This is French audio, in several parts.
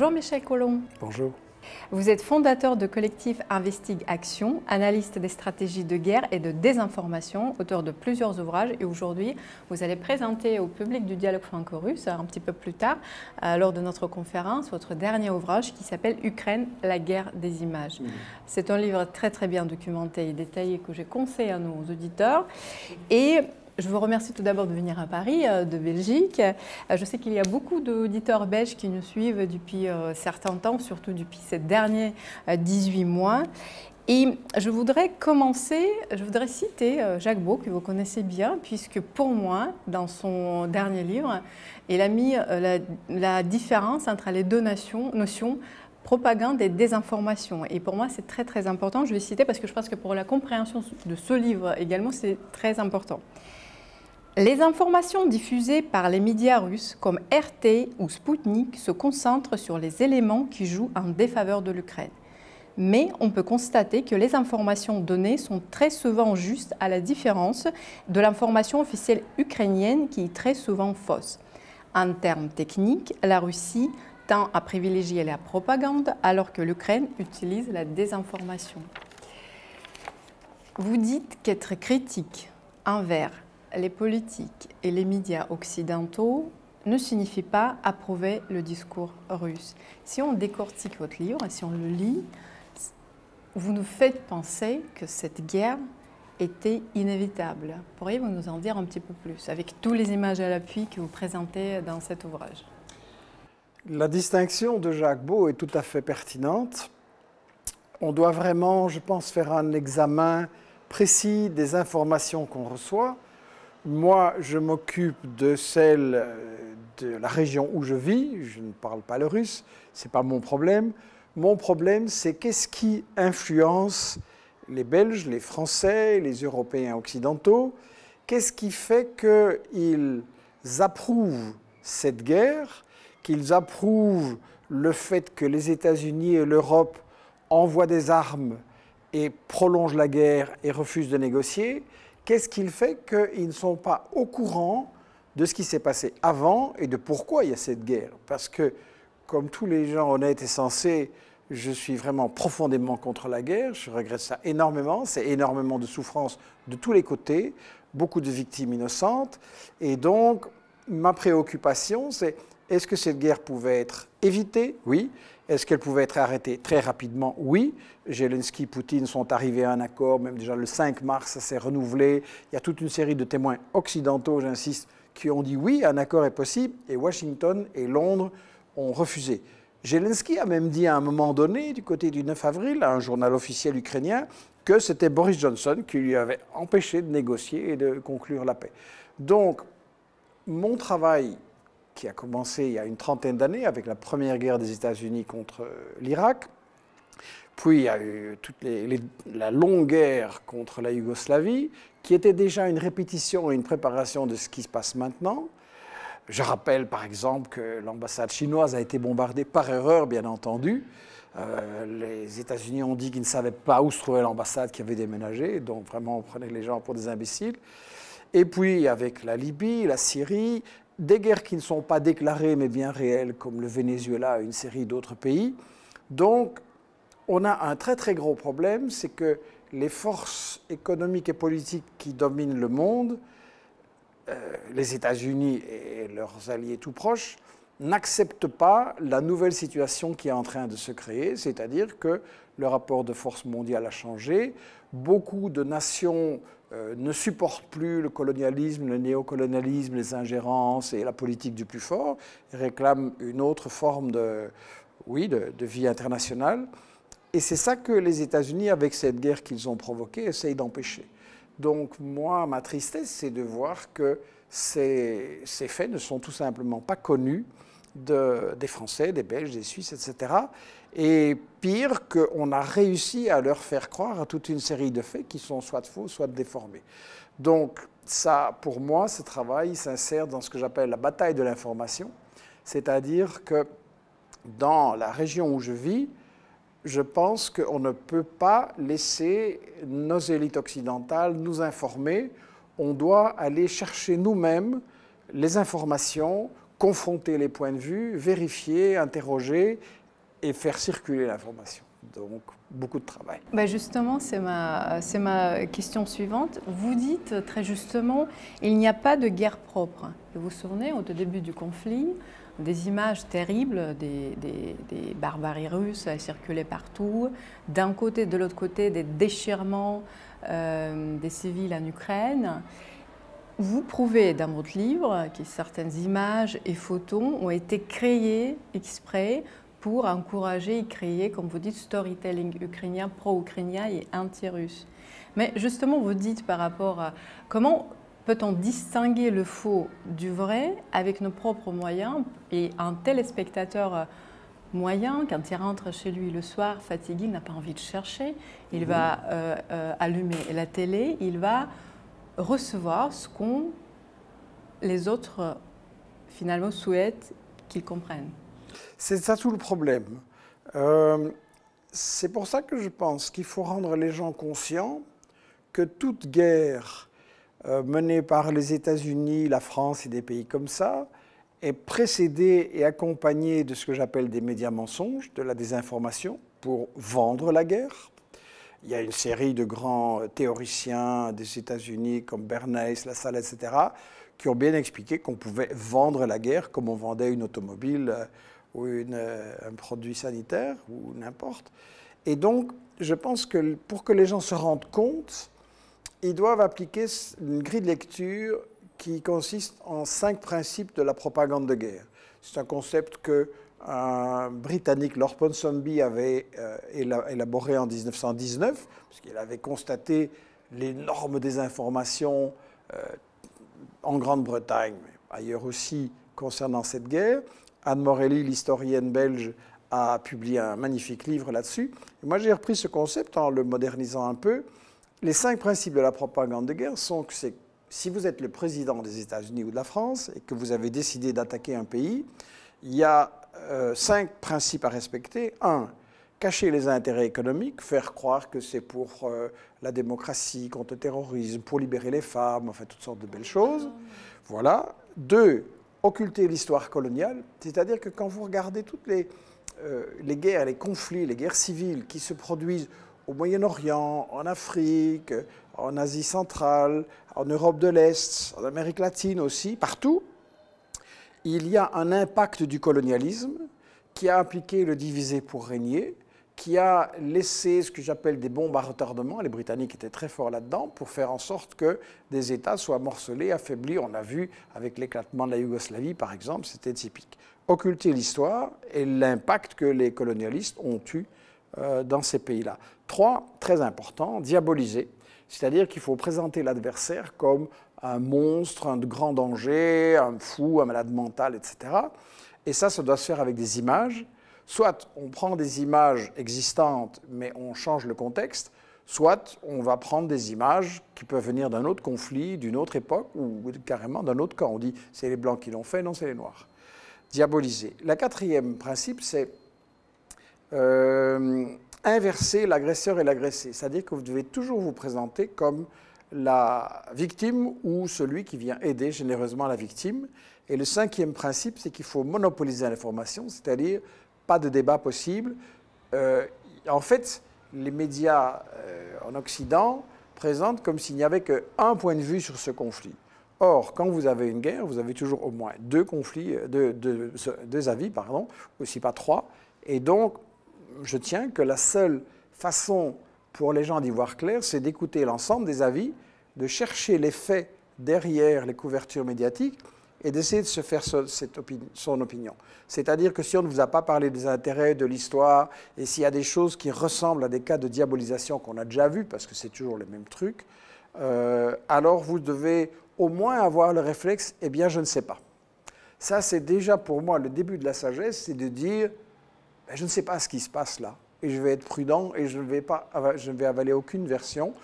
Bonjour Michel Collomb. Bonjour. Vous êtes fondateur de collectif Investigue Action, analyste des stratégies de guerre et de désinformation, auteur de plusieurs ouvrages. Et aujourd'hui, vous allez présenter au public du dialogue franco-russe, un petit peu plus tard, euh, lors de notre conférence, votre dernier ouvrage qui s'appelle Ukraine, la guerre des images. Mmh. C'est un livre très très bien documenté et détaillé que j'ai conseillé à nos auditeurs. Et je vous remercie tout d'abord de venir à Paris, euh, de Belgique. Euh, je sais qu'il y a beaucoup d'auditeurs belges qui nous suivent depuis euh, certains temps, surtout depuis ces derniers 18 mois. Et je voudrais commencer, je voudrais citer Jacques Beau, que vous connaissez bien, puisque pour moi, dans son dernier livre, il a mis la, différence entre les deux notions, notions propagande et désinformation. Et pour moi, c'est très très important. Je vais citer parce que je pense que pour la compréhension de ce livre également, c'est très important. Les informations diffusées par les médias russes comme RT ou Sputnik se concentrent sur les éléments qui jouent en défaveur de l'Ukraine. Mais on peut constater que les informations données sont très souvent justes à la différence de l'information officielle ukrainienne qui est très souvent fausse. En termes techniques, la Russie tend à privilégier la propagande alors que l'Ukraine utilise la désinformation. Vous dites qu'être critique envers les politiques et les médias occidentaux ne signifie pas approuver le discours russe. Si on décortique votre livre, si on le lit, vous nous faites penser que cette guerre était inévitable. Pourriez-vous nous en dire un petit peu plus, avec toutes les images à l'appui que vous présentez dans cet ouvrage? La distinction de Jacques Beau est tout à fait pertinente. On doit vraiment, je pense, faire un examen précis des informations qu'on reçoit moi, je m'occupe de celle euh, de la région où je vis. Je ne parle pas le russe, ce n'est pas mon problème. Mon problème, c'est qu'est-ce qui influence les Belges, les Français, les Européens occidentaux? Qu'est-ce qui fait qu'ils approuvent cette guerre, qu'ils approuvent le fait que les États-Unis et l'Europe envoient des armes et prolongent la guerre et refusent de négocier? Qu'est-ce qu'il fait qu'ils ne sont pas au courant de ce qui s'est passé avant et de pourquoi il y a cette guerre? Parce que, comme tous les gens honnêtes et sensés, je suis vraiment profondément contre la guerre, je regrette ça énormément, c'est énormément de souffrance de tous les côtés, beaucoup de victimes innocentes, et donc ma préoccupation c'est est-ce que cette guerre pouvait être évitée? Oui. Est-ce qu'elle pouvait être arrêtée? Très rapidement Oui. Zelensky, Poutine sont arrivés à un accord, même déjà le 5 mars, ça s'est renouvelé. Il y a toute une série de témoins occidentaux, j'insiste, qui ont dit oui, un accord est possible, et Washington et Londres ont refusé. Zelensky a même dit à un moment donné, du côté du 9 avril, à un journal officiel ukrainien, que c'était Boris Johnson qui lui avait empêché de négocier et de conclure la paix. Donc, mon travail qui a commencé il y a une trentaine d'années avec la première guerre des États-Unis contre euh, l'Irak. Puis il y a eu toute la longue guerre contre la Yougoslavie, qui était déjà une répétition et une préparation de ce qui se passe maintenant. Je rappelle par exemple que l'ambassade chinoise a été bombardée par erreur, bien entendu. Euh, les États-Unis ont dit qu'ils ne savaient pas où se trouvait l'ambassade qui avait déménagé, donc vraiment on prenait les gens pour des imbéciles. Et puis avec la Libye, la Syrie, des guerres qui ne sont pas déclarées mais bien réelles, comme le Venezuela et une série d'autres pays. Donc, on a un très très gros problème, c'est que les forces économiques et politiques qui dominent le monde, euh, les États-Unis et leurs alliés tout proches, n'acceptent pas la nouvelle situation qui est en train de se créer, c'est-à-dire que le rapport de force mondiale a changé, beaucoup de nations ne supportent plus le colonialisme, le néocolonialisme, les ingérences et la politique du plus fort, et réclament une autre forme de, oui, de, vie internationale. Et c'est ça que les États-Unis, avec cette guerre qu'ils ont provoquée, essayent d'empêcher. Donc moi, ma tristesse, c'est de voir que ces, faits ne sont tout simplement pas connus de, des Français, des Belges, des Suisses, etc. Et pire, qu'on a réussi à leur faire croire à toute une série de faits qui sont soit faux, soit déformés. Donc, ça, pour moi, ce travail s'insère dans ce que j'appelle la bataille de l'information, c'est-à-dire que dans la région où je vis, je pense qu'on ne peut pas laisser nos élites occidentales nous informer. On doit aller chercher nous-mêmes les informations confronter les points de vue, vérifier, interroger et faire circuler l'information. Donc, beaucoup de travail. Bah justement, c'est ma, ma question suivante. Vous dites très justement, il n'y a pas de guerre propre. Vous vous souvenez, au début du conflit, des images terribles des, des, barbaries russes circulaient partout. D'un côté, de l'autre côté, des déchirements euh, des civils en Ukraine. Vous prouvez dans votre livre que certaines images et photos ont été créées exprès pour encourager et créer, comme vous dites, storytelling ukrainien, pro-ukrainien et anti-russe. Mais justement, vous dites par rapport à comment peut-on distinguer le faux du vrai avec nos propres moyens et un téléspectateur moyen, quand il rentre chez lui le soir fatigué, il n'a pas envie de chercher, il va euh, euh, allumer la télé, il va recevoir ce qu'on les autres finalement souhaitent qu'ils comprennent. C'est ça tout le problème. Euh, c'est pour ça que je pense qu'il faut rendre les gens conscients que toute guerre euh, menée par les États-Unis, la France et des pays comme ça est précédée et accompagnée de ce que j'appelle des médias mensonges, de la désinformation, pour vendre la guerre. Il y a une série de grands théoriciens des États-Unis comme Bernays, Lassalle, etc., qui ont bien expliqué qu'on pouvait vendre la guerre comme on vendait une automobile euh, ou euh, un produit sanitaire ou n'importe. Et donc, je pense que pour que les gens se rendent compte, ils doivent appliquer une grille de lecture qui consiste en cinq principes de la propagande de guerre. C'est un concept que un Britannique, Lord Ponsonby, avait euh, élaboré en 1919, puisqu'il avait constaté l'énorme désinformation euh, en Grande-Bretagne, mais ailleurs aussi concernant cette guerre. Anne Morelli, l'historienne belge, a publié un magnifique livre là-dessus. moi, j'ai repris ce concept en le modernisant un peu. Les cinq principes de la propagande de guerre sont que si vous êtes le président des États-Unis ou de la France et que vous avez décidé d'attaquer un pays, il y a euh, cinq principes à respecter. Un, cacher les intérêts économiques, faire croire que c'est pour euh, la démocratie, contre le terrorisme, pour libérer les femmes, enfin toutes sortes de belles choses. Voilà. Deux, occulter l'histoire coloniale, c'est-à-dire que quand vous regardez toutes les, euh, les guerres, les conflits, les guerres civiles qui se produisent au Moyen-Orient, en Afrique, en Asie centrale, en Europe de l'Est, en Amérique latine aussi, partout, il y a un impact du colonialisme qui a appliqué le diviser pour régner, qui a laissé ce que j'appelle des bombes à retardement, les Britanniques étaient très forts là-dedans, pour faire en sorte que des États soient morcelés, affaiblis. On a vu avec l'éclatement de la Yougoslavie, par exemple, c'était typique. Occulter l'histoire et l'impact que les colonialistes ont eu euh, dans ces pays-là. Trois, très important, diaboliser, c'est-à-dire qu'il faut présenter l'adversaire comme un monstre, un grand danger, un fou, un malade mental, etc. Et ça, ça doit se faire avec des images. Soit on prend des images existantes, mais on change le contexte, soit on va prendre des images qui peuvent venir d'un autre conflit, d'une autre époque, ou carrément d'un autre camp. On dit c'est les blancs qui l'ont fait, non, c'est les noirs. Diaboliser. Le quatrième principe, c'est euh, inverser l'agresseur et l'agressé. C'est-à-dire que vous devez toujours vous présenter comme la victime ou celui qui vient aider généreusement la victime. Et le cinquième principe, c'est qu'il faut monopoliser l'information, c'est-à-dire pas de débat possible. Euh, en fait, les médias euh, en Occident présentent comme s'il n'y avait qu'un point de vue sur ce conflit. Or, quand vous avez une guerre, vous avez toujours au moins deux conflits, deux, deux avis, pardon, aussi pas trois. Et donc, je tiens que la seule façon pour les gens d'y voir clair, c'est d'écouter l'ensemble des avis, de chercher les faits derrière les couvertures médiatiques et d'essayer de se faire son opinion. C'est-à-dire que si on ne vous a pas parlé des intérêts de l'histoire, et s'il y a des choses qui ressemblent à des cas de diabolisation qu'on a déjà vus, parce que c'est toujours les mêmes trucs, euh, alors vous devez au moins avoir le réflexe, eh bien je ne sais pas. Ça, c'est déjà pour moi le début de la sagesse, c'est de dire, ben, je ne sais pas ce qui se passe là, et je vais être prudent, et je ne vais, pas, je ne vais avaler aucune version.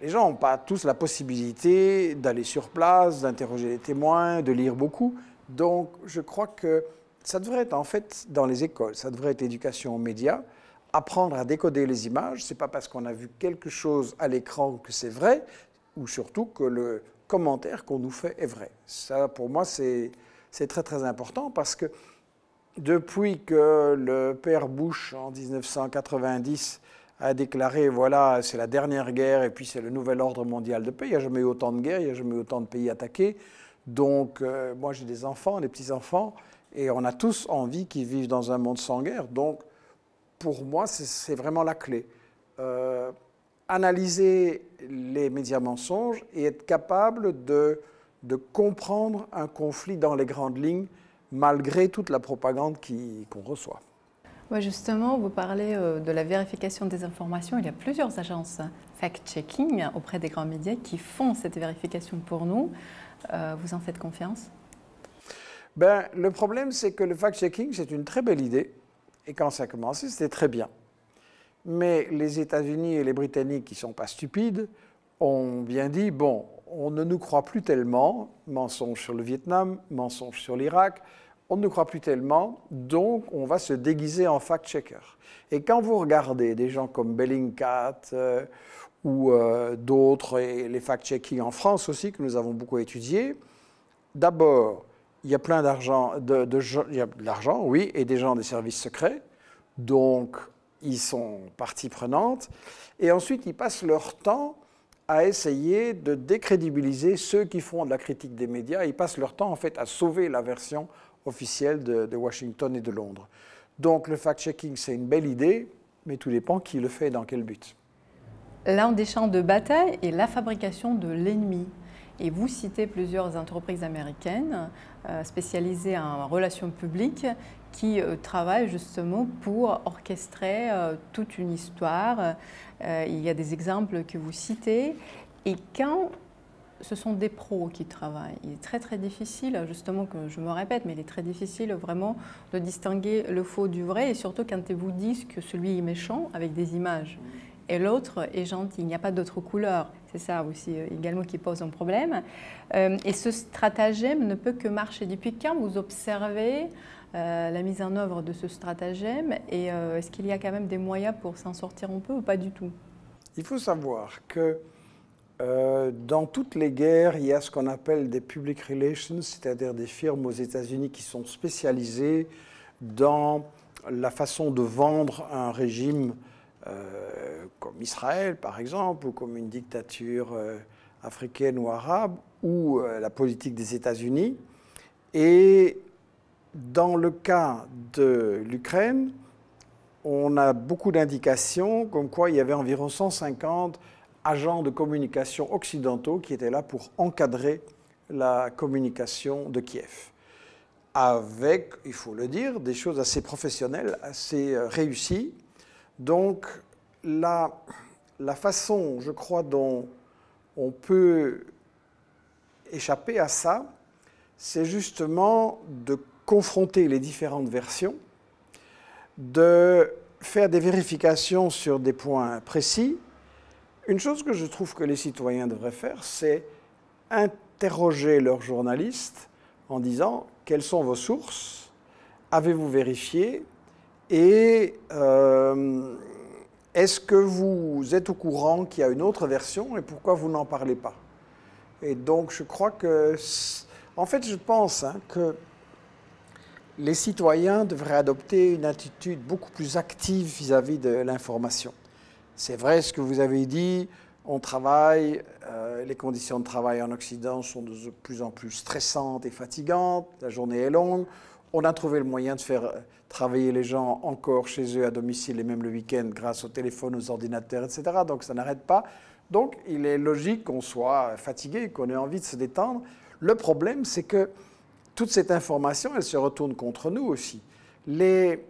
Les gens n'ont pas tous la possibilité d'aller sur place, d'interroger les témoins, de lire beaucoup. Donc, je crois que ça devrait être en fait dans les écoles, ça devrait être l'éducation aux médias, apprendre à décoder les images. C'est pas parce qu'on a vu quelque chose à l'écran que c'est vrai, ou surtout que le commentaire qu'on nous fait est vrai. Ça, pour moi, c'est c'est très très important parce que depuis que le père Bush en 1990 a déclaré voilà, c'est la dernière guerre et puis c'est le nouvel ordre mondial de paix, il n'y a jamais eu autant de guerres, il n'y a jamais eu autant de pays attaqués. Donc, euh, moi j'ai des enfants, des petits-enfants, et on a tous envie qu'ils vivent dans un monde sans guerre. Donc, pour moi, c'est vraiment la clé. Euh, analyser les médias mensonges et être capable de, de comprendre un conflit dans les grandes lignes malgré toute la propagande qu'on reçoit. Justement, vous parlez euh, de la vérification des informations. Il y a plusieurs agences fact-checking auprès des grands médias qui font cette vérification pour nous. Euh, vous en faites confiance? Ben, Le problème, c'est que le fact-checking, c'est une très belle idée. Et quand ça a commencé, c'était très bien. Mais les États-Unis et les Britanniques, qui ne sont pas stupides, ont bien dit, bon, on ne nous croit plus tellement, mensonge sur le Vietnam, mensonge sur l'Irak, on ne croit plus tellement, donc on va se déguiser en fact-checker. Et quand vous regardez des gens comme Bellingcat euh, ou euh, d'autres, et les fact-checking en France aussi, que nous avons beaucoup étudiés, d'abord, il y a plein d'argent, il y a de l'argent, oui, et des gens des services secrets, donc ils sont partie prenante, et ensuite ils passent leur temps à essayer de décrédibiliser ceux qui font de la critique des médias. Ils passent leur temps en fait à sauver la version officielle de, de Washington et de Londres. Donc le fact-checking, c'est une belle idée, mais tout dépend qui le fait et dans quel but. L'un des champs de bataille est la fabrication de l'ennemi. Et vous citez plusieurs entreprises américaines euh, spécialisées en relations publiques qui euh, travaillent justement pour orchestrer euh, toute une histoire. il y a des exemples que vous citez. Et quand ce sont des pros qui travaillent. Il est très très difficile, justement, que je me répète, mais il est très difficile vraiment de distinguer le faux du vrai, et surtout quand ils vous disent que celui est méchant avec des images et l'autre est gentil. Il n'y a pas d'autre couleur. C'est ça aussi euh, également qui pose un problème. Euh, et ce stratagème ne peut que marcher. Depuis quand vous observez euh, la mise en œuvre de ce stratagème et est-ce qu'il y a quand même des moyens pour s'en sortir un peu ou pas du tout? Il faut savoir que dans toutes les guerres, il y a ce qu'on appelle des public relations, c'est-à-dire des firmes aux États-Unis qui sont spécialisées dans la façon de vendre un régime euh, comme Israël par exemple, ou comme une dictature euh, africaine ou arabe, ou euh, la politique des États-Unis. Et dans le cas de l'Ukraine, on a beaucoup d'indications comme quoi il y avait environ 150 agents de communication occidentaux qui étaient là pour encadrer la communication de Kiev. Avec, il faut le dire, des choses assez professionnelles, assez réussies. Donc, la, façon, je crois, dont on peut échapper à ça, c'est justement de confronter les différentes versions, de faire des vérifications sur des points précis. Une chose que je trouve que les citoyens devraient faire, c'est interroger leurs journalistes en disant quelles sont vos sources, avez-vous vérifié, et euh, est-ce que vous êtes au courant qu'il y a une autre version et pourquoi vous n'en parlez pas? Et donc je crois que, en fait je pense hein, que les citoyens devraient adopter une attitude beaucoup plus active vis-à-vis de l'information. C'est vrai ce que vous avez dit, on travaille, euh, les conditions de travail en Occident sont de plus en plus stressantes et fatigantes, la journée est longue, on a trouvé le moyen de faire travailler les gens encore chez eux à domicile et même le week-end grâce au téléphone, aux ordinateurs, etc. Donc ça n'arrête pas. Donc il est logique qu'on soit fatigué, qu'on ait envie de se détendre. Le problème, c'est que toute cette information, elle se retourne contre nous aussi. Les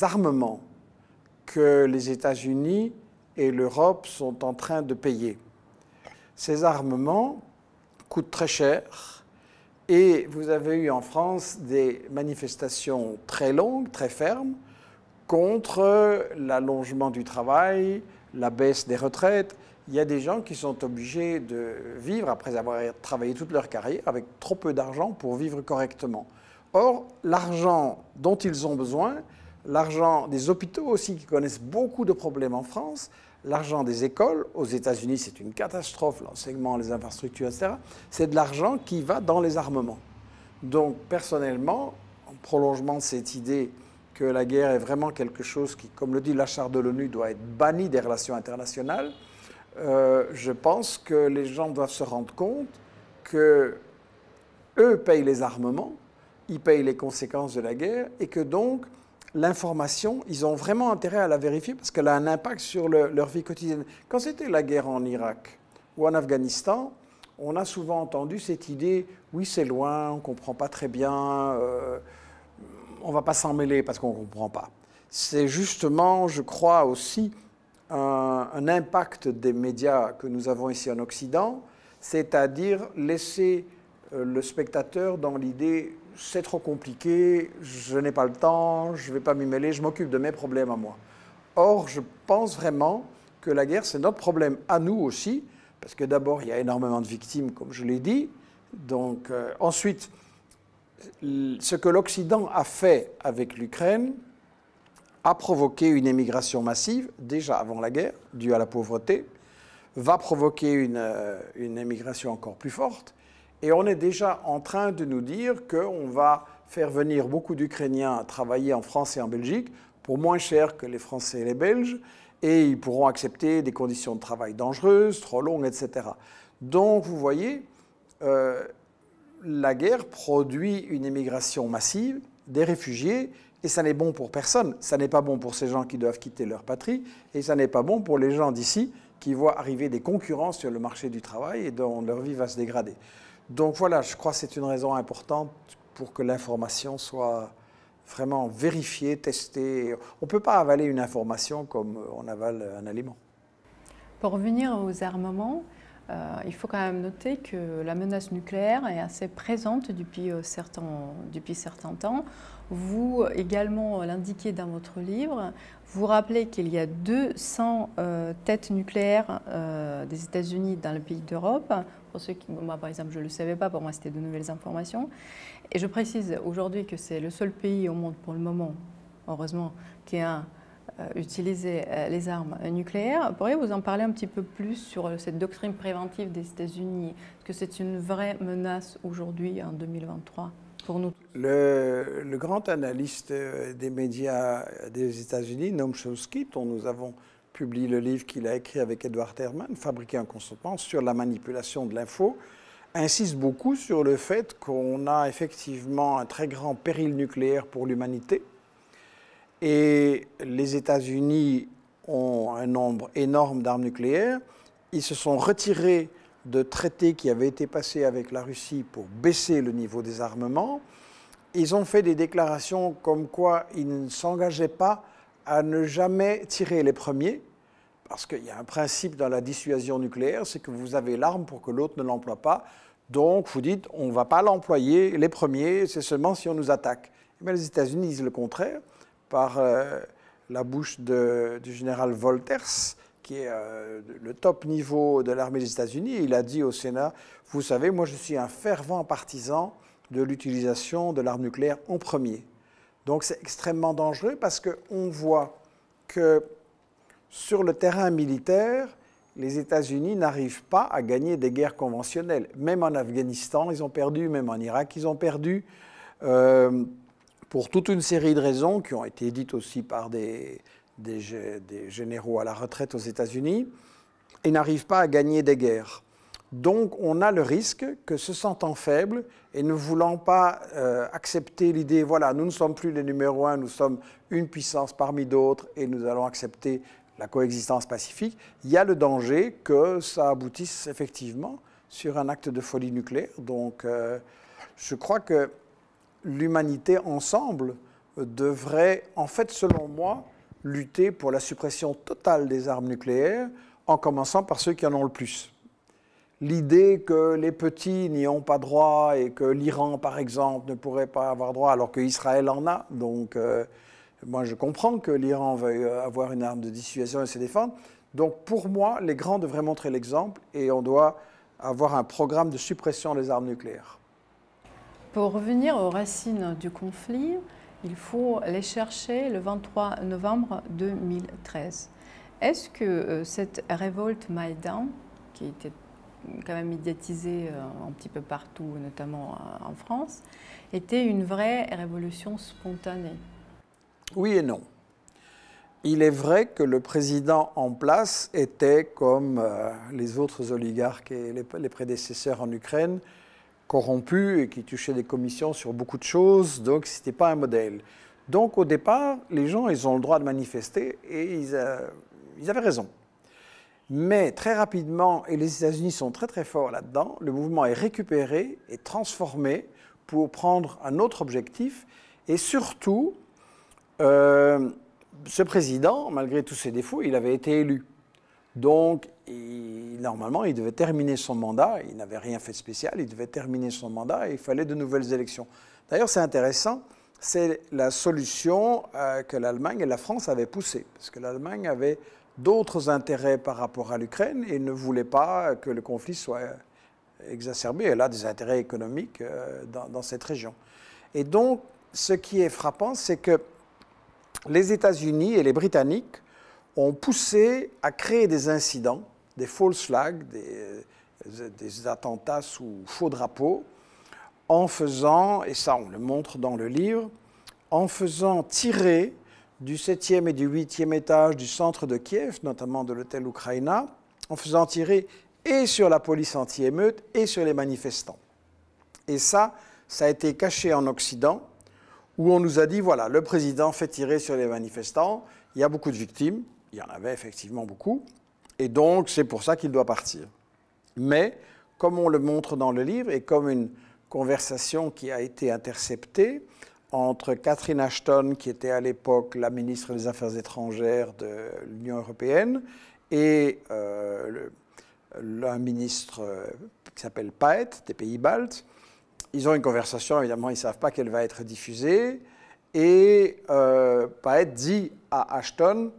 armements que les États-Unis et l'Europe sont en train de payer, ces armements coûtent très cher et vous avez eu en France des manifestations très longues, très fermes, contre l'allongement du travail, la baisse des retraites. Il y a des gens qui sont obligés de vivre, après avoir travaillé toute leur carrière, avec trop peu d'argent pour vivre correctement. Or, l'argent dont ils ont besoin, l'argent des hôpitaux aussi, qui connaissent beaucoup de problèmes en France, l'argent des écoles, aux États-Unis c'est une catastrophe, l'enseignement, les infrastructures, etc., c'est de l'argent qui va dans les armements. Donc personnellement, en prolongement de cette idée que la guerre est vraiment quelque chose qui, comme le dit la charte de l'ONU, doit être banni des relations internationales, euh, je pense que les gens doivent se rendre compte que eux payent les armements, ils payent les conséquences de la guerre et que donc l'information, ils ont vraiment intérêt à la vérifier parce qu'elle a un impact sur leur vie quotidienne. Quand c'était la guerre en Irak ou en Afghanistan, on a souvent entendu cette idée, oui c'est loin, on ne comprend pas très bien, euh, on ne va pas s'en mêler parce qu'on ne comprend pas. C'est justement, je crois aussi, un, impact des médias que nous avons ici en Occident, c'est-à-dire laisser euh, le spectateur dans l'idée c'est trop compliqué, je n'ai pas le temps, je ne vais pas m'y mêler, je m'occupe de mes problèmes à moi. Or, je pense vraiment que la guerre, c'est notre problème à nous aussi, parce que d'abord, il y a énormément de victimes, comme je l'ai dit. Donc, euh, ensuite, ce que l'Occident a fait avec l'Ukraine a provoqué une émigration massive, déjà avant la guerre, due à la pauvreté, va provoquer une, euh, une émigration encore plus forte. Et on est déjà en train de nous dire qu'on va faire venir beaucoup d'Ukrainiens travailler en France et en Belgique pour moins cher que les Français et les Belges, et ils pourront accepter des conditions de travail dangereuses, trop longues, etc. Donc, vous voyez, euh, la guerre produit une immigration massive, des réfugiés, et ça n'est bon pour personne. Ça n'est pas bon pour ces gens qui doivent quitter leur patrie, et ça n'est pas bon pour les gens d'ici qui voient arriver des concurrents sur le marché du travail et dont leur vie va se dégrader. Donc voilà, je crois que c'est une raison importante pour que l'information soit vraiment vérifiée, testée. On ne peut pas avaler une information comme on avale un aliment. Pour revenir aux armements, euh, il faut quand même noter que la menace nucléaire est assez présente depuis, euh, certains, depuis certains temps. Vous également l'indiquez dans votre livre. Vous rappelez qu'il y a 200 euh, têtes nucléaires des États-Unis dans le pays d'Europe. Pour ceux qui, moi par exemple, je ne le savais pas, pour moi c'était de nouvelles informations. Et je précise aujourd'hui que c'est le seul pays au monde pour le moment, heureusement, qui a euh, utilisé euh, les armes nucléaires. Pourriez-vous en parler un petit peu plus sur cette doctrine préventive des États-Unis? Est-ce que c'est une vraie menace aujourd'hui, en 2023 pour nous? Le, le, grand analyste euh, des médias des États-Unis, Noam Chomsky, dont nous avons publié le livre qu'il a écrit avec Edward Herman, Fabriquer un consentement sur la manipulation de l'info, insiste beaucoup sur le fait qu'on a effectivement un très grand péril nucléaire pour l'humanité et les États-Unis ont un nombre énorme d'armes nucléaires. Ils se sont retirés de traités qui avaient été passés avec la Russie pour baisser le niveau des armements. Ils ont fait des déclarations comme quoi ils ne s'engageaient pas à ne jamais tirer les premiers, parce qu'il y a un principe dans la dissuasion nucléaire, c'est que vous avez l'arme pour que l'autre ne l'emploie pas. Donc vous dites, on ne va pas l'employer les premiers, c'est seulement si on nous attaque. Mais les États-Unis disent le contraire par euh, la bouche du général Volters, qui est euh, le top niveau de l'armée des États-Unis. Il a dit au Sénat, vous savez, moi je suis un fervent partisan de l'utilisation de l'arme nucléaire en premier. Donc c'est extrêmement dangereux parce qu'on voit que sur le terrain militaire, les États-Unis n'arrivent pas à gagner des guerres conventionnelles. Même en Afghanistan, ils ont perdu, même en Irak, ils ont perdu. Euh, pour toute une série de raisons qui ont été dites aussi par des, des, généraux à la retraite aux États-Unis, et n'arrivent pas à gagner des guerres. Donc on a le risque que se sentant faibles et ne voulant pas euh, accepter l'idée, voilà, nous ne sommes plus les numéros un, nous sommes une puissance parmi d'autres et nous allons accepter la coexistence pacifique, il y a le danger que ça aboutisse effectivement sur un acte de folie nucléaire. Donc euh, je crois que l'humanité ensemble devrait, en fait, selon moi, lutter pour la suppression totale des armes nucléaires, en commençant par ceux qui en ont le plus. L'idée que les petits n'y ont pas droit et que l'Iran, par exemple, ne pourrait pas avoir droit alors qu'Israël en a. Donc, euh, moi, je comprends que l'Iran veuille avoir une arme de dissuasion et se défendre. Donc, pour moi, les grands devraient montrer l'exemple et on doit avoir un programme de suppression des armes nucléaires. Pour revenir aux racines du conflit, il faut les chercher le 23 novembre 2013. Est-ce que euh, cette révolte Maïdan, qui était quand même médiatisé un petit peu partout, notamment en France, était une vraie révolution spontanée Oui et non. Il est vrai que le président en place était, comme les autres oligarques et les prédécesseurs en Ukraine, corrompu et qui touchait des commissions sur beaucoup de choses, donc ce n'était pas un modèle. Donc au départ, les gens, ils ont le droit de manifester et ils, euh, ils avaient raison. Mais très rapidement, et les États-Unis sont très très forts là-dedans, le mouvement est récupéré et transformé pour prendre un autre objectif. Et surtout, euh, ce président, malgré tous ses défauts, il avait été élu. Donc, normalement, il devait terminer son mandat. Il n'avait rien fait de spécial. Il devait terminer son mandat et il fallait de nouvelles élections. D'ailleurs, c'est intéressant. C'est la solution euh, que l'Allemagne et la France avaient poussée. Parce que l'Allemagne avait d'autres intérêts par rapport à l'Ukraine et ne voulait pas que le conflit soit exacerbé. Elle a des intérêts économiques euh, dans, dans cette région. Et donc, ce qui est frappant, c'est que les États-Unis et les Britanniques ont poussé à créer des incidents, des false flags, des, attentats sous faux drapeaux, en faisant, et ça on le montre dans le livre, en faisant tirer du 7e et du 8e étage du centre de Kiev, notamment de l'hôtel Ukraina, en faisant tirer et sur la police anti-émeute et sur les manifestants. Et ça, ça a été caché en Occident, où on nous a dit, voilà, le président fait tirer sur les manifestants, il y a beaucoup de victimes, il y en avait effectivement beaucoup, et donc c'est pour ça qu'il doit partir. Mais, comme on le montre dans le livre, et comme une conversation qui a été interceptée entre Catherine Ashton, qui était à l'époque la ministre des Affaires étrangères de l'Union européenne, et euh, un ministre euh, qui s'appelle Paet, des pays baltes, ils ont une conversation, évidemment, ils ne savent pas qu'elle va être diffusée, et euh, Paet dit à Ashton,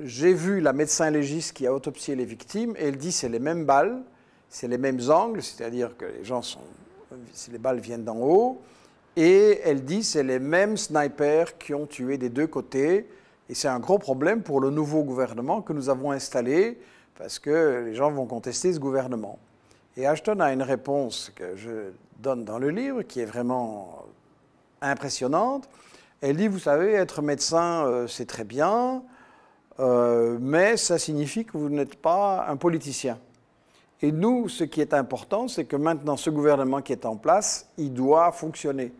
j'ai vu la médecin légiste qui a autopsié les victimes et elle dit c'est les mêmes balles, c'est les mêmes angles, c'est-à-dire que les gens sont, les balles viennent d'en haut, et elle dit c'est les mêmes snipers qui ont tué des deux côtés, et c'est un gros problème pour le nouveau gouvernement que nous avons installé, parce que les gens vont contester ce gouvernement. Et Ashton a une réponse que je donne dans le livre, qui est vraiment impressionnante. Elle dit, vous savez, être médecin, euh, c'est très bien, euh, mais ça signifie que vous n'êtes pas un politicien. Et nous, ce qui est important, c'est que maintenant, ce gouvernement qui est en place, il doit fonctionner.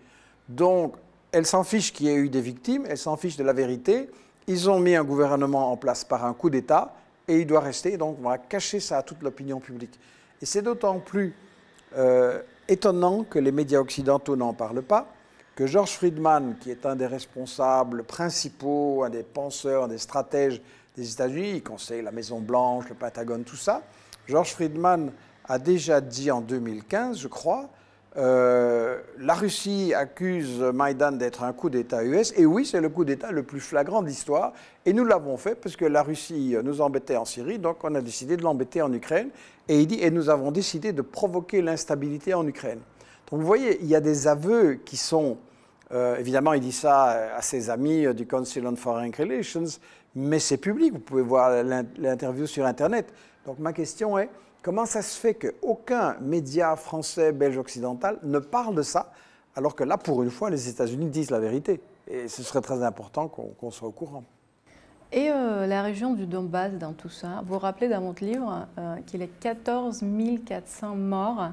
Donc, elle s'en fiche qu'il y ait eu des victimes, elle s'en fiche de la vérité. Ils ont mis un gouvernement en place par un coup d'État et il doit rester. Donc, on va cacher ça à toute l'opinion publique. Et c'est d'autant plus euh, étonnant que les médias occidentaux n'en parlent pas, que George Friedman, qui est un des responsables principaux, un des penseurs, un des stratèges des États-Unis, il conseille la Maison-Blanche, le Pentagone, tout ça, George Friedman a déjà dit en 2015, je crois, euh, la Russie accuse Maïdan d'être un coup d'État US, et oui, c'est le coup d'État le plus flagrant de l'histoire, et nous l'avons fait parce que la Russie nous embêtait en Syrie, donc on a décidé de l'embêter en Ukraine, et il dit, et nous avons décidé de provoquer l'instabilité en Ukraine. Donc vous voyez, il y a des aveux qui sont euh, évidemment, il dit ça à ses amis du Council on Foreign Relations, mais c'est public, vous pouvez voir l'interview sur Internet. Donc ma question est, comment ça se fait qu'aucun média français, belge, occidental ne parle de ça, alors que là, pour une fois, les États-Unis disent la vérité? Et ce serait très important qu'on soit au courant. Et euh, la région du Donbass dans tout ça, vous vous rappelez dans votre livre euh, qu'il y a 14 400 morts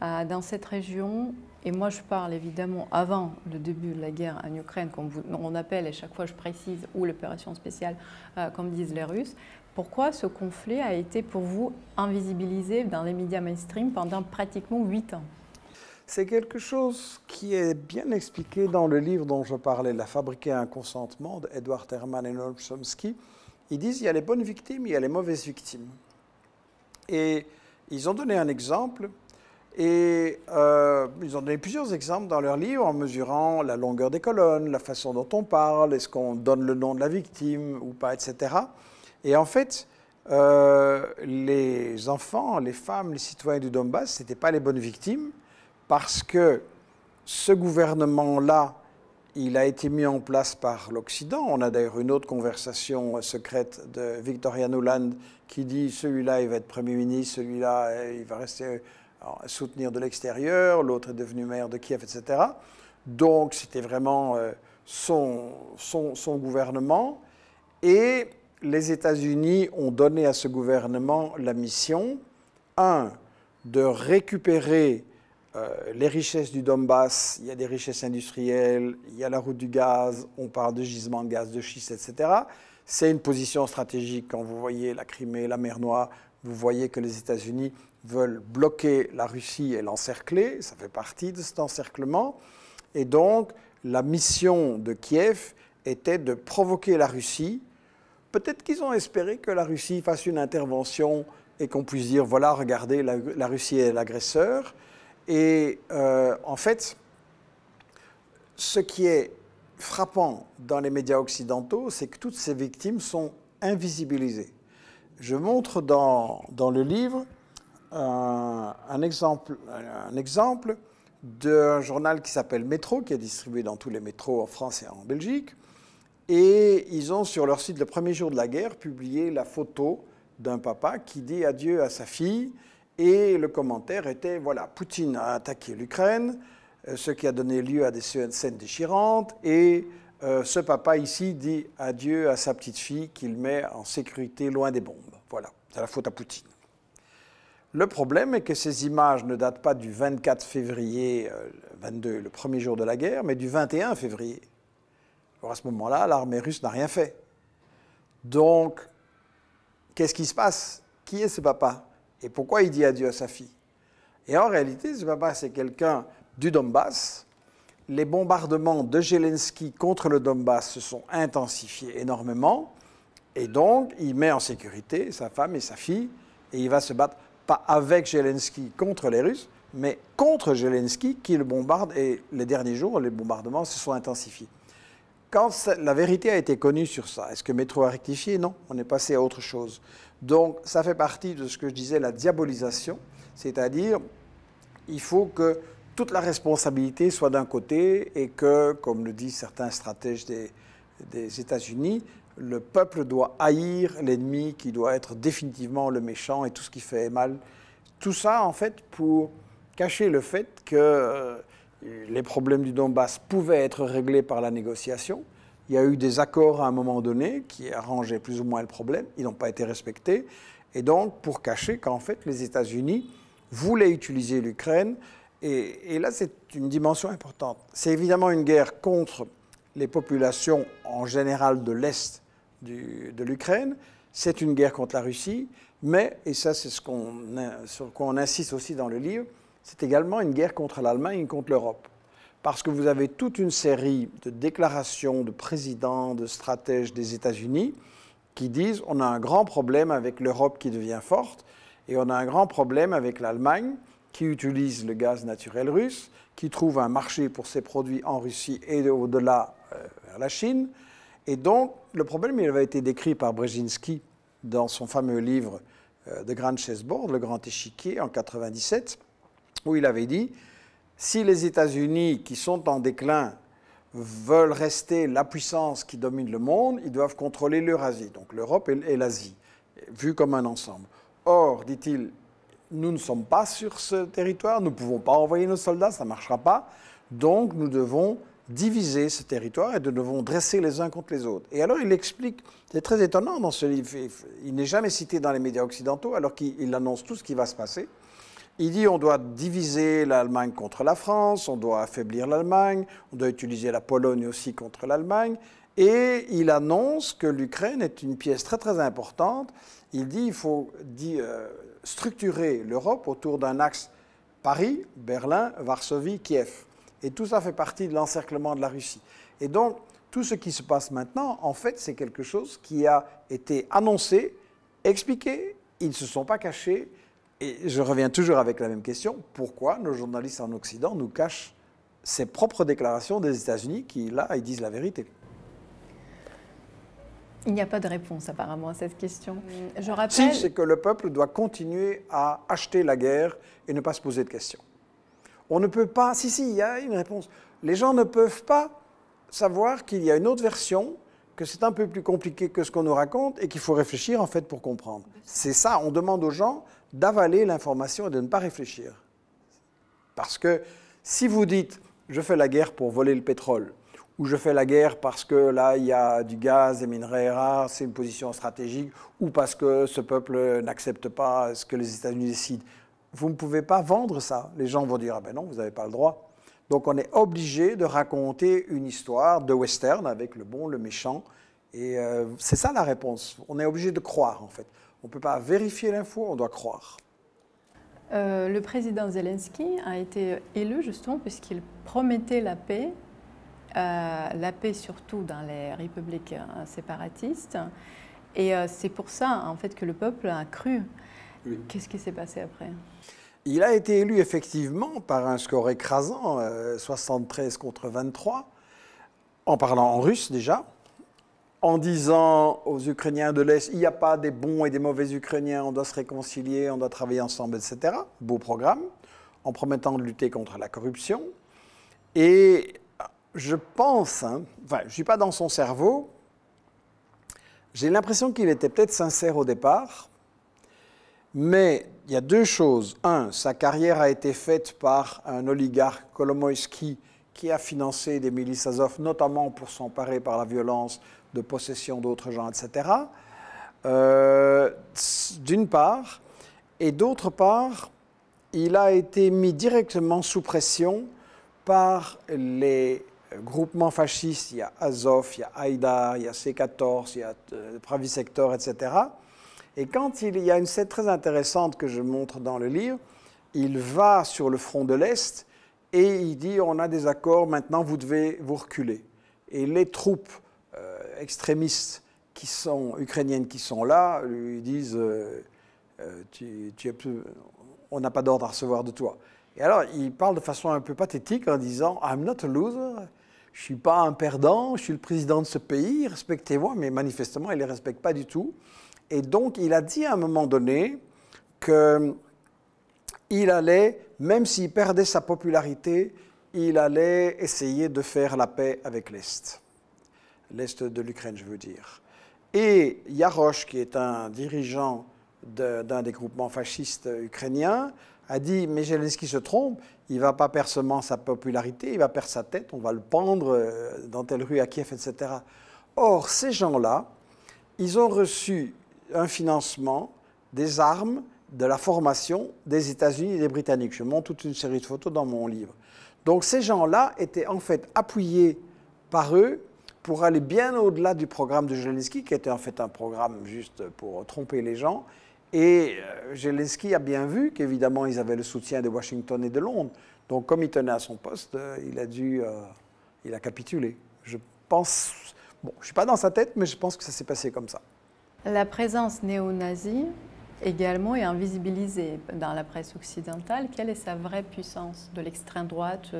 dans cette région et moi, je parle évidemment avant le début de la guerre en Ukraine, comme on appelle, et chaque fois je précise, ou l'opération spéciale, euh, comme disent les Russes. Pourquoi ce conflit a été pour vous invisibilisé dans les médias mainstream pendant pratiquement huit ans C'est quelque chose qui est bien expliqué dans le livre dont je parlais, La fabriquer un consentement, d'Edward Herman et Noam Chomsky. Ils disent il y a les bonnes victimes, il y a les mauvaises victimes. Et ils ont donné un exemple et euh, ils ont donné plusieurs exemples dans leur livre en mesurant la longueur des colonnes, la façon dont on parle, est-ce qu'on donne le nom de la victime ou pas, etc. Et en fait, euh, les enfants, les femmes, les citoyens du Donbass, ce n'étaient pas les bonnes victimes parce que ce gouvernement-là il a été mis en place par l'Occident. On a d'ailleurs une autre conversation secrète de Victoria Nuland qui dit celui-là, il va être Premier ministre, celui-là, il va rester soutenir de l'extérieur, l'autre est devenu maire de Kiev, etc. Donc c'était vraiment euh, son, son, gouvernement. Et les États-Unis ont donné à ce gouvernement la mission, un, de récupérer euh, les richesses du Donbass, il y a des richesses industrielles, il y a la route du gaz, on parle de gisements de gaz de schiste, etc. C'est une position stratégique quand vous voyez la Crimée, la mer Noire, vous voyez que les États-Unis veulent bloquer la Russie et l'encercler, ça fait partie de cet encerclement. Et donc, la mission de Kiev était de provoquer la Russie. Peut-être qu'ils ont espéré que la Russie fasse une intervention et qu'on puisse dire, voilà, regardez, la, Russie est l'agresseur. Et euh, en fait, ce qui est frappant dans les médias occidentaux, c'est que toutes ces victimes sont invisibilisées. Je montre dans, dans le livre un, un, exemple, un exemple d'un journal qui s'appelle Métro, qui est distribué dans tous les métros en France et en Belgique. Et ils ont sur leur site, le premier jour de la guerre, publié la photo d'un papa qui dit adieu à sa fille. Et le commentaire était, voilà, Poutine a attaqué l'Ukraine, euh, ce qui a donné lieu à des scènes déchirantes. Et euh, ce papa ici dit adieu à sa petite fille qu'il met en sécurité loin des bombes. Voilà, c'est la faute à Poutine. Le problème est que ces images ne datent pas du 24 février 22, euh, le premier jour de la guerre, mais du 21 février. Alors à ce moment-là, l'armée russe n'a rien fait. Donc, qu'est-ce qui se passe? Qui est ce papa? Et pourquoi il dit adieu à sa fille? Et en réalité, ce papa, c'est quelqu'un du Donbass. Les bombardements de Zelensky contre le Donbass se sont intensifiés énormément. Et donc, il met en sécurité sa femme et sa fille, et il va se battre pas avec Zelensky contre les Russes, mais contre Zelensky qui le bombarde. Et les derniers jours, les bombardements se sont intensifiés. Quand la vérité a été connue sur ça, est-ce que Métro a rectifié? Non, on est passé à autre chose. Donc ça fait partie de ce que je disais, la diabolisation, c'est-à-dire il faut que toute la responsabilité soit d'un côté et que, comme le disent certains stratèges des, des États-Unis, le peuple doit haïr l'ennemi qui doit être définitivement le méchant et tout ce qui fait mal. Tout ça, en fait, pour cacher le fait que euh, les problèmes du Donbass pouvaient être réglés par la négociation. Il y a eu des accords à un moment donné qui arrangeaient plus ou moins le problème. Ils n'ont pas été respectés. Et donc, pour cacher qu'en fait, les États-Unis voulaient utiliser l'Ukraine. Et, là, c'est une dimension importante. C'est évidemment une guerre contre les populations en général de l'Est de l'Ukraine. C'est une guerre contre la Russie, mais, et ça c'est ce qu'on, sur quoi on insiste aussi dans le livre, c'est également une guerre contre l'Allemagne et contre l'Europe. Parce que vous avez toute une série de déclarations de présidents, de stratèges des États-Unis qui disent on a un grand problème avec l'Europe qui devient forte et on a un grand problème avec l'Allemagne qui utilise le gaz naturel russe, qui trouve un marché pour ses produits en Russie et au-delà euh, vers la Chine. Et donc, le problème, il avait été décrit par Brzezinski dans son fameux livre euh, de Grand Chessboard, Le Grand Échiquier, en 97, où il avait dit si les États-Unis, qui sont en déclin, veulent rester la puissance qui domine le monde, ils doivent contrôler l'Eurasie, donc l'Europe et l'Asie, vus comme un ensemble. Or, dit-il, nous ne sommes pas sur ce territoire, nous ne pouvons pas envoyer nos soldats, ça ne marchera pas, donc nous devons diviser ce territoire et nous devons dresser les uns contre les autres. Et alors il explique, c'est très étonnant dans ce livre, il n'est jamais cité dans les médias occidentaux alors qu'il annonce tout ce qui va se passer. Il dit on doit diviser l'Allemagne contre la France, on doit affaiblir l'Allemagne, on doit utiliser la Pologne aussi contre l'Allemagne. Et il annonce que l'Ukraine est une pièce très très importante. Il dit il faut euh, structurer l'Europe autour d'un axe Paris, Berlin, Varsovie, Kiev. Et tout ça fait partie de l'encerclement de la Russie. Et donc, tout ce qui se passe maintenant, en fait, c'est quelque chose qui a été annoncé, expliqué, ils ne se sont pas cachés. Et je reviens toujours avec la même question, pourquoi nos journalistes en Occident nous cachent ces propres déclarations des États-Unis qui, là, ils disent la vérité? Il n'y a pas de réponse apparemment à cette question. Je rappelle... Si, c'est que le peuple doit continuer à acheter la guerre et ne pas se poser de questions. On ne peut pas, si, si, il y a une réponse. Les gens ne peuvent pas savoir qu'il y a une autre version, que c'est un peu plus compliqué que ce qu'on nous raconte et qu'il faut réfléchir en fait pour comprendre. C'est ça, on demande aux gens d'avaler l'information et de ne pas réfléchir. Parce que si vous dites je fais la guerre pour voler le pétrole, ou je fais la guerre parce que là, il y a du gaz, des minerais rares, c'est une position stratégique, ou parce que ce peuple n'accepte pas ce que les États-Unis décident. Vous ne pouvez pas vendre ça. Les gens vont dire, ah ben non, vous n'avez pas le droit. Donc on est obligé de raconter une histoire de western avec le bon, le méchant. Et euh, c'est ça la réponse. On est obligé de croire, en fait. On ne peut pas vérifier l'info, on doit croire. Euh, le président Zelensky a été élu justement puisqu'il promettait la paix euh, la paix surtout dans les républiques euh, séparatistes. Et c'est pour ça, en fait, que le peuple a cru. Qu'est-ce qui s'est passé après? Il a été élu effectivement par un score écrasant, 73 contre 23, en parlant en russe déjà, en disant aux Ukrainiens de l'Est, il n'y a pas des bons et des mauvais Ukrainiens, on doit se réconcilier, on doit travailler ensemble, etc. Beau programme, en promettant de lutter contre la corruption. Et je pense, hein, enfin, je ne suis pas dans son cerveau, j'ai l'impression qu'il était peut-être sincère au départ, mais il y a deux choses. Un, sa carrière a été faite par un oligarque, Kolomoïski, qui a financé des milices Azov, notamment pour s'emparer par la violence de possession d'autres gens, etc. Euh, d'une part, et d'autre part, il a été mis directement sous pression par les groupements fascistes, il y a Azov, il y a Haïdar, il y a C14, il y a euh, Pravi Sector, etc. Et quand il y a une scène très intéressante que je montre dans le livre, il va sur le front de l'Est et il dit on a des accords, maintenant vous devez vous reculer. Et les troupes extrémistes qui sont ukrainiennes qui sont là lui disent euh, tu, tu on n'a pas d'ordre à recevoir de toi. Et alors, il parle de façon un peu pathétique en disant I'm not a loser, je suis pas un perdant, je suis le président de ce pays, respectez-moi, mais manifestement, il les respecte pas du tout. Et donc, il a dit à un moment donné qu'il allait, même s'il perdait sa popularité, il allait essayer de faire la paix avec l'Est. L'Est de l'Ukraine, je veux dire. Et Yarosh, qui est un dirigeant d'un des groupements fascistes ukrainiens, a dit Mais Zelensky se trompe, il va pas perdre seulement sa popularité, il va perdre sa tête, on va le pendre euh, dans telle rue à Kiev, etc. Or, ces gens-là, ils ont reçu un financement, des armes, de la formation des États-Unis et des Britanniques. Je montre toute une série de photos dans mon livre. Donc ces gens-là étaient en fait appuyés par eux pour aller bien au-delà du programme de Zelensky, qui était en fait un programme juste pour tromper les gens, et euh, Zelensky a bien vu qu'évidemment, ils avaient le soutien de Washington et de Londres. Donc, comme il tenait à son poste, euh, il a dû. Euh, il a capitulé. Je pense. Bon, je ne suis pas dans sa tête, mais je pense que ça s'est passé comme ça. La présence néo-nazie également est invisibilisée dans la presse occidentale. Quelle est sa vraie puissance de l'extrême droite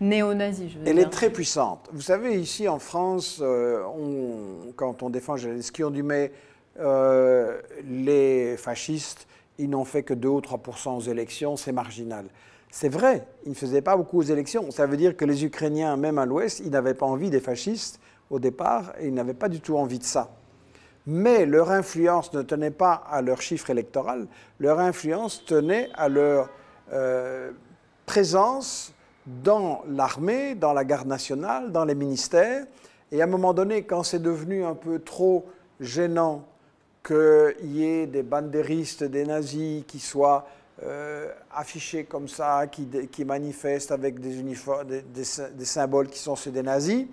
néo-nazie je veux Elle est très puissante. Vous savez, ici en France, on, quand on défend Zelensky, on dit mais euh, les fascistes, ils n'ont fait que 2 ou 3 aux élections, c'est marginal. C'est vrai, ils ne faisaient pas beaucoup aux élections. Ça veut dire que les Ukrainiens, même à l'Ouest, ils n'avaient pas envie des fascistes au départ et ils n'avaient pas du tout envie de ça. Mais leur influence ne tenait pas à leur chiffre électoral, leur influence tenait à leur euh, présence dans l'armée, dans la garde nationale, dans les ministères. Et à un moment donné, quand c'est devenu un peu trop gênant qu'il y ait des bandéristes, des nazis qui soient euh, affichés comme ça, qui, manifestent avec des, symboles qui sont ceux des nazis.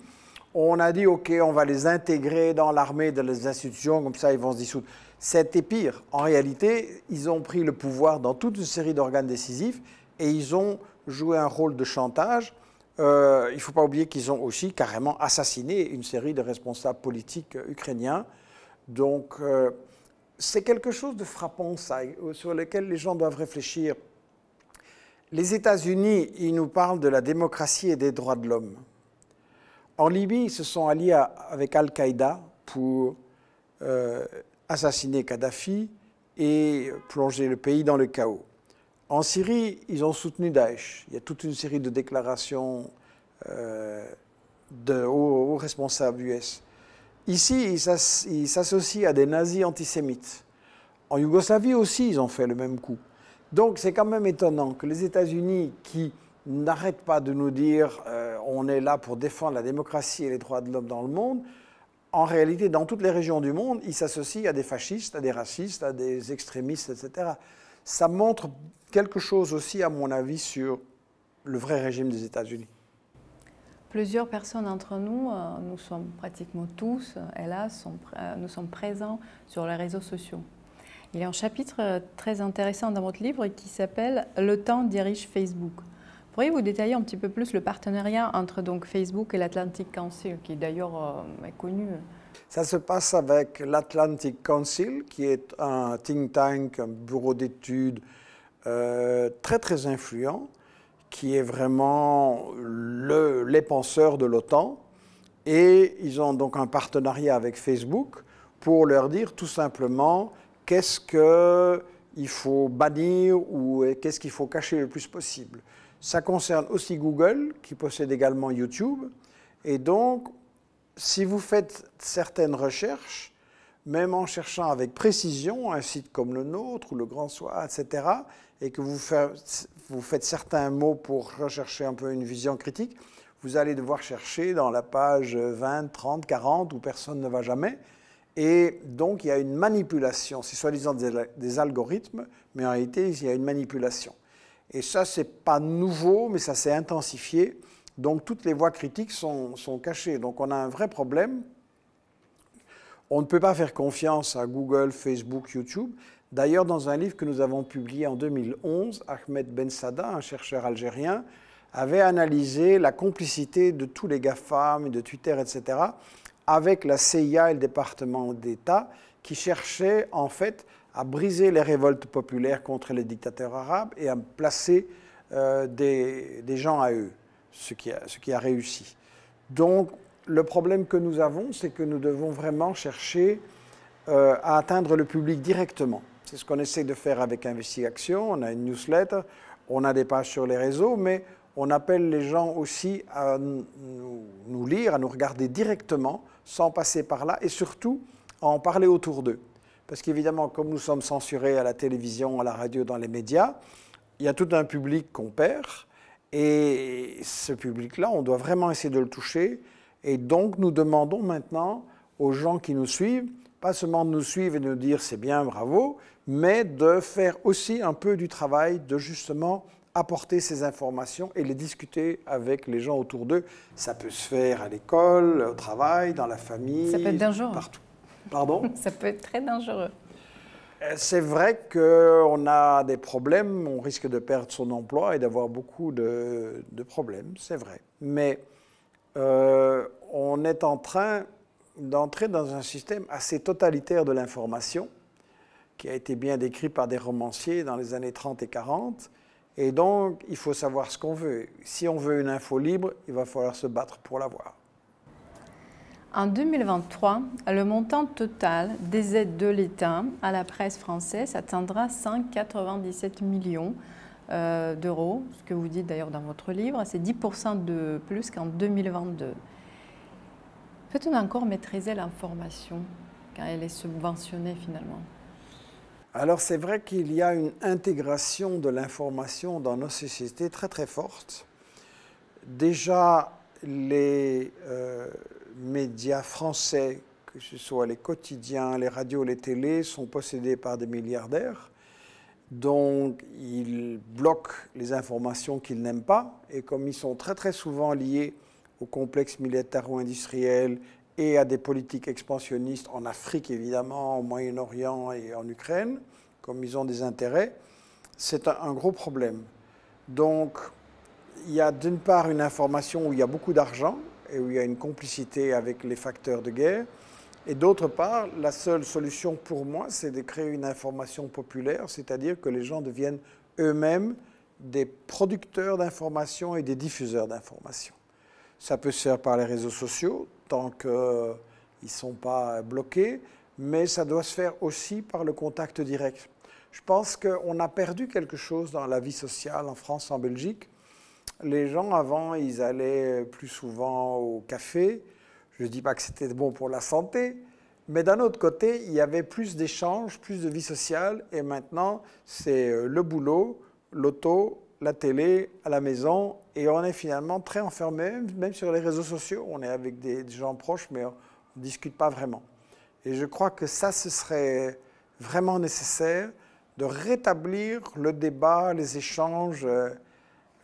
On a dit, OK, on va les intégrer dans l'armée, dans les institutions, comme ça ils vont se dissoudre. C'était pire. En réalité, ils ont pris le pouvoir dans toute une série d'organes décisifs et ils ont joué un rôle de chantage. Euh, il ne faut pas oublier qu'ils ont aussi carrément assassiné une série de responsables politiques ukrainiens. Donc, euh, c'est quelque chose de frappant, ça, sur lequel les gens doivent réfléchir. Les États-Unis, ils nous parlent de la démocratie et des droits de l'homme. En Libye, ils se sont alliés avec Al-Qaïda pour euh, assassiner Kadhafi et plonger le pays dans le chaos. En Syrie, ils ont soutenu Daesh. Il y a toute une série de déclarations euh, de, aux, responsables US. Ici, ils s'associent à des nazis antisémites. En Yougoslavie aussi, ils ont fait le même coup. Donc c'est quand même étonnant que les États-Unis, qui n'arrêtent pas de nous dire euh, on est là pour défendre la démocratie et les droits de l'homme dans le monde, en réalité, dans toutes les régions du monde, ils s'associent à des fascistes, à des racistes, à des extrémistes, etc. Ça montre quelque chose aussi, à mon avis, sur le vrai régime des États-Unis. Plusieurs personnes entre nous, euh, nous sommes pratiquement tous, hélas, euh, nous sommes présents sur les réseaux sociaux. Il y a un chapitre euh, très intéressant dans votre livre qui s'appelle Le temps dirige Facebook. Pourriez-vous détailler un petit peu plus le partenariat entre donc Facebook et l'Atlantic Council, qui d'ailleurs est connu? Ça se passe avec l'Atlantic Council, qui est un think tank, un bureau d'études très très influent, qui est vraiment le, les penseurs de l'OTAN. Et ils ont donc un partenariat avec Facebook pour leur dire tout simplement qu'est-ce qu'il faut bannir ou qu'est-ce qu'il faut cacher le plus possible. Ça concerne aussi Google, qui possède également YouTube. Et donc, si vous faites certaines recherches, même en cherchant avec précision un site comme le nôtre ou le Grand Soir, etc., et que vous faites, certains mots pour rechercher un peu une vision critique, vous allez devoir chercher dans la page 20, 30, 40 où personne ne va jamais. Et donc il y a une manipulation, c'est soi-disant des, algorithmes, mais en réalité il y a une manipulation. Et ça, c'est pas nouveau, mais ça s'est intensifié. Donc toutes les voies critiques sont, sont cachées. Donc on a un vrai problème. On ne peut pas faire confiance à Google, Facebook, YouTube. D'ailleurs, dans un livre que nous avons publié en 2011, Ahmed Ben Sada, un chercheur algérien, avait analysé la complicité de tous les GAFAM et de Twitter, etc., avec la CIA et le département d'État, qui cherchaient en fait à briser les révoltes populaires contre les dictateurs arabes et à placer euh, des, gens à eux, ce qui, a, réussi. Donc, le problème que nous avons, c'est que nous devons vraiment chercher euh, à atteindre le public directement. C'est ce qu'on essaie de faire avec Investigation. On a une newsletter, on a des pages sur les réseaux, mais on appelle les gens aussi à nous, lire, à nous regarder directement, sans passer par là, et surtout à en parler autour d'eux. Parce qu'évidemment, comme nous sommes censurés à la télévision, à la radio, dans les médias, il y a tout un public qu'on perd, et ce public-là, on doit vraiment essayer de le toucher. Et donc, nous demandons maintenant aux gens qui nous suivent, pas seulement de nous suivre et de nous dire c'est bien, bravo, mais de faire aussi un peu du travail de justement apporter ces informations et les discuter avec les gens autour d'eux. Ça peut se faire à l'école, au travail, dans la famille. Ça peut être dangereux. Partout. Pardon? Ça peut être très dangereux. Euh, c'est vrai qu'on a des problèmes, on risque de perdre son emploi et d'avoir beaucoup de, problèmes, c'est vrai. Mais euh, on est en train d'entrer dans un système assez totalitaire de l'information qui a été bien décrit par des romanciers dans les années 30 et 40. Et donc, il faut savoir ce qu'on veut. Si on veut une info libre, il va falloir se battre pour l'avoir. En 2023, le montant total des aides de l'État à la presse française atteindra 197 millions euh, d'euros, ce que vous dites d'ailleurs dans votre livre, c'est 10% de plus qu'en 2022. Peut-on encore maîtriser l'information quand elle est subventionnée finalement? Alors c'est vrai qu'il y a une intégration de l'information dans nos sociétés très très forte. Déjà, les euh, médias français, que ce soit les quotidiens, les radios, les télés, sont possédés par des milliardaires. Donc ils bloquent les informations qu'ils n'aiment pas. Et comme ils sont très très souvent liés au complexe militaro-industriel et à des politiques expansionnistes en Afrique, évidemment, au Moyen-Orient et en Ukraine, comme ils ont des intérêts, c'est un, gros problème. Donc, il y a d'une part une information où il y a beaucoup d'argent et où il y a une complicité avec les facteurs de guerre, et d'autre part, la seule solution pour moi, c'est de créer une information populaire, c'est-à-dire que les gens deviennent eux-mêmes des producteurs d'informations et des diffuseurs d'informations. Ça peut se faire par les réseaux sociaux, tant qu'ils ne sont pas bloqués, mais ça doit se faire aussi par le contact direct. Je pense qu'on a perdu quelque chose dans la vie sociale en France, en Belgique. Les gens avant, ils allaient plus souvent au café. Je ne dis pas que c'était bon pour la santé, mais d'un autre côté, il y avait plus d'échanges, plus de vie sociale, et maintenant, c'est euh, le boulot, l'auto, la télé, à la maison, et on est finalement très enfermé, même sur les réseaux sociaux. On est avec des, gens proches, mais on ne discute pas vraiment. Et je crois que ça, ce serait vraiment nécessaire de rétablir le débat, les échanges.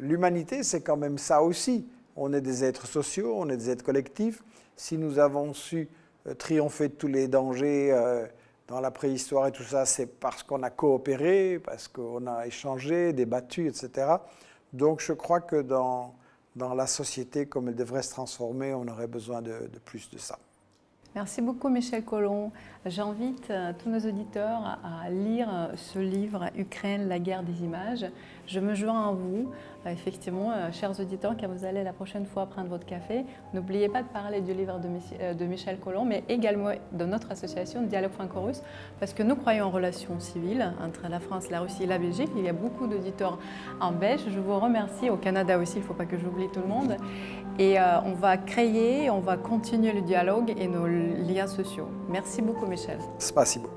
L'humanité, c'est quand même ça aussi. On est des êtres sociaux, on est des êtres collectifs. Si nous avons su euh, triompher de tous les dangers euh, dans la préhistoire et tout ça, c'est parce qu'on a coopéré, parce qu'on a échangé, débattu, etc. Donc je crois que dans, dans la société, comme elle devrait se transformer, on aurait besoin de, de plus de ça. Merci beaucoup Michel Collomb. J'invite euh, tous nos auditeurs à lire ce livre Ukraine, la guerre des images. Je me joins à vous. Euh, effectivement, euh, chers auditeurs, quand vous allez la prochaine fois prendre votre café, n'oubliez pas de parler du livre de, Michel Collomb, mais également de notre association Dialogue franco-russe, parce que nous croyons en relations civiles entre la France, la Russie et la Belgique. Il y a beaucoup d'auditeurs en Belge. Je vous remercie. Au Canada aussi, il ne faut pas que j'oublie tout le monde. Et on va créer, on va continuer le dialogue et nos liens sociaux. Merci beaucoup, Michel. Спасибо.